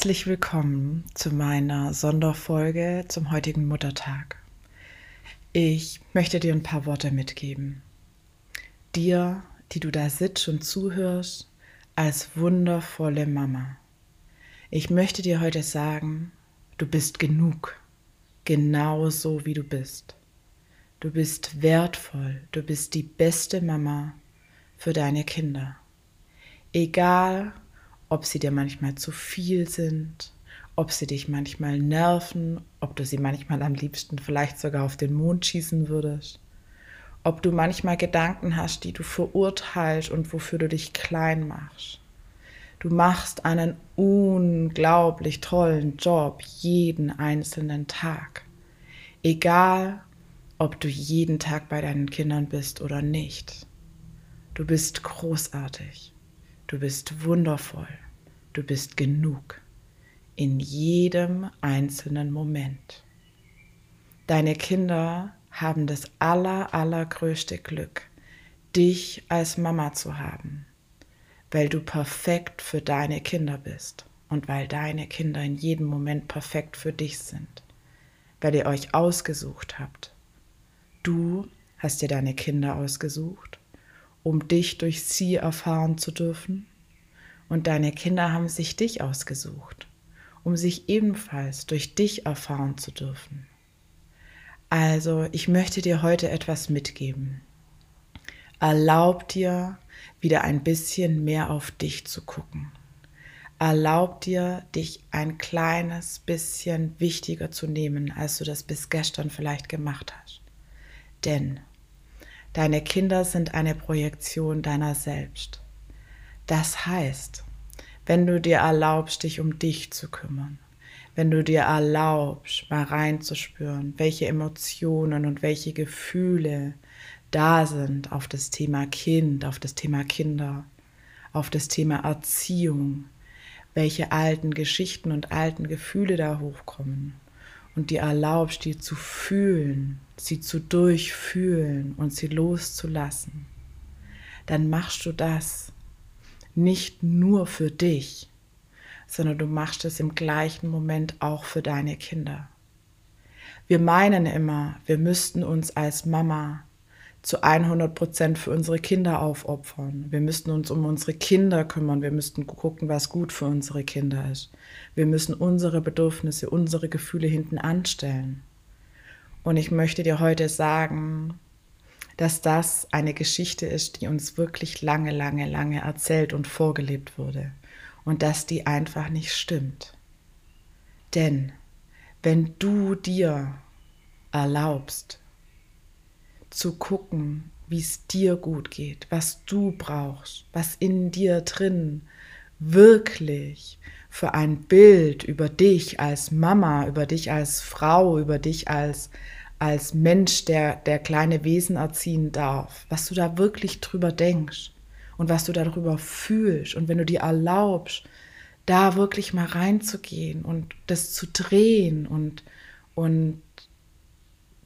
Herzlich willkommen zu meiner Sonderfolge zum heutigen Muttertag. Ich möchte dir ein paar Worte mitgeben. Dir, die du da sitzt und zuhörst, als wundervolle Mama. Ich möchte dir heute sagen, du bist genug, genauso wie du bist. Du bist wertvoll, du bist die beste Mama für deine Kinder. Egal, ob sie dir manchmal zu viel sind, ob sie dich manchmal nerven, ob du sie manchmal am liebsten vielleicht sogar auf den Mond schießen würdest, ob du manchmal Gedanken hast, die du verurteilst und wofür du dich klein machst. Du machst einen unglaublich tollen Job jeden einzelnen Tag. Egal, ob du jeden Tag bei deinen Kindern bist oder nicht. Du bist großartig. Du bist wundervoll. Du bist genug. In jedem einzelnen Moment. Deine Kinder haben das aller, allergrößte Glück, dich als Mama zu haben, weil du perfekt für deine Kinder bist und weil deine Kinder in jedem Moment perfekt für dich sind, weil ihr euch ausgesucht habt. Du hast dir deine Kinder ausgesucht um dich durch sie erfahren zu dürfen. Und deine Kinder haben sich dich ausgesucht, um sich ebenfalls durch dich erfahren zu dürfen. Also, ich möchte dir heute etwas mitgeben. Erlaub dir, wieder ein bisschen mehr auf dich zu gucken. Erlaub dir, dich ein kleines bisschen wichtiger zu nehmen, als du das bis gestern vielleicht gemacht hast. Denn Deine Kinder sind eine Projektion deiner selbst. Das heißt, wenn du dir erlaubst, dich um dich zu kümmern, wenn du dir erlaubst, mal reinzuspüren, welche Emotionen und welche Gefühle da sind auf das Thema Kind, auf das Thema Kinder, auf das Thema Erziehung, welche alten Geschichten und alten Gefühle da hochkommen und dir erlaubst, die zu fühlen, sie zu durchfühlen und sie loszulassen, dann machst du das nicht nur für dich, sondern du machst es im gleichen Moment auch für deine Kinder. Wir meinen immer, wir müssten uns als Mama zu 100 Prozent für unsere Kinder aufopfern. Wir müssten uns um unsere Kinder kümmern. Wir müssten gucken, was gut für unsere Kinder ist. Wir müssen unsere Bedürfnisse, unsere Gefühle hinten anstellen. Und ich möchte dir heute sagen, dass das eine Geschichte ist, die uns wirklich lange, lange, lange erzählt und vorgelebt wurde. Und dass die einfach nicht stimmt. Denn wenn du dir erlaubst, zu gucken, wie es dir gut geht, was du brauchst, was in dir drin wirklich für ein Bild über dich als Mama, über dich als Frau, über dich als, als Mensch, der, der kleine Wesen erziehen darf, was du da wirklich drüber denkst und was du darüber fühlst. Und wenn du dir erlaubst, da wirklich mal reinzugehen und das zu drehen und, und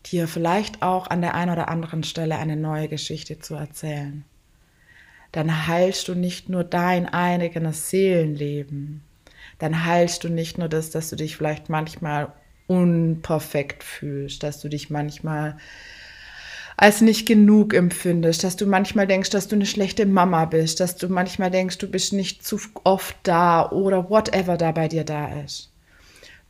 dir vielleicht auch an der einen oder anderen Stelle eine neue Geschichte zu erzählen. Dann heilst du nicht nur dein eigenes Seelenleben, dann heilst du nicht nur das, dass du dich vielleicht manchmal unperfekt fühlst, dass du dich manchmal als nicht genug empfindest, dass du manchmal denkst, dass du eine schlechte Mama bist, dass du manchmal denkst, du bist nicht zu oft da oder whatever da bei dir da ist.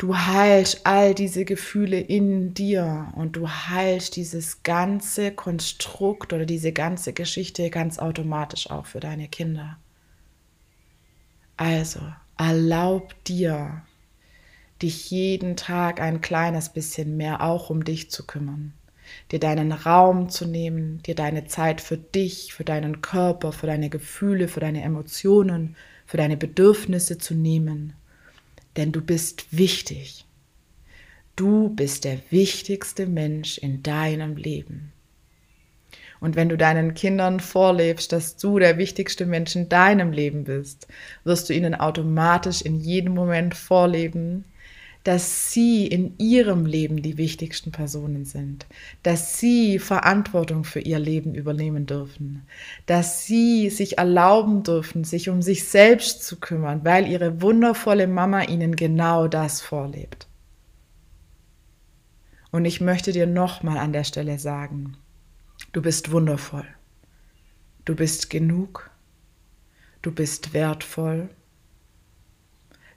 Du heilst all diese Gefühle in dir und du heilst dieses ganze Konstrukt oder diese ganze Geschichte ganz automatisch auch für deine Kinder. Also, erlaub dir, dich jeden Tag ein kleines bisschen mehr auch um dich zu kümmern, dir deinen Raum zu nehmen, dir deine Zeit für dich, für deinen Körper, für deine Gefühle, für deine Emotionen, für deine Bedürfnisse zu nehmen denn du bist wichtig. Du bist der wichtigste Mensch in deinem Leben. Und wenn du deinen Kindern vorlebst, dass du der wichtigste Mensch in deinem Leben bist, wirst du ihnen automatisch in jedem Moment vorleben, dass sie in ihrem Leben die wichtigsten Personen sind, dass sie Verantwortung für ihr Leben übernehmen dürfen, dass sie sich erlauben dürfen, sich um sich selbst zu kümmern, weil ihre wundervolle Mama ihnen genau das vorlebt. Und ich möchte dir nochmal an der Stelle sagen, du bist wundervoll, du bist genug, du bist wertvoll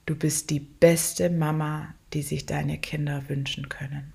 Du bist die beste Mama, die sich deine Kinder wünschen können.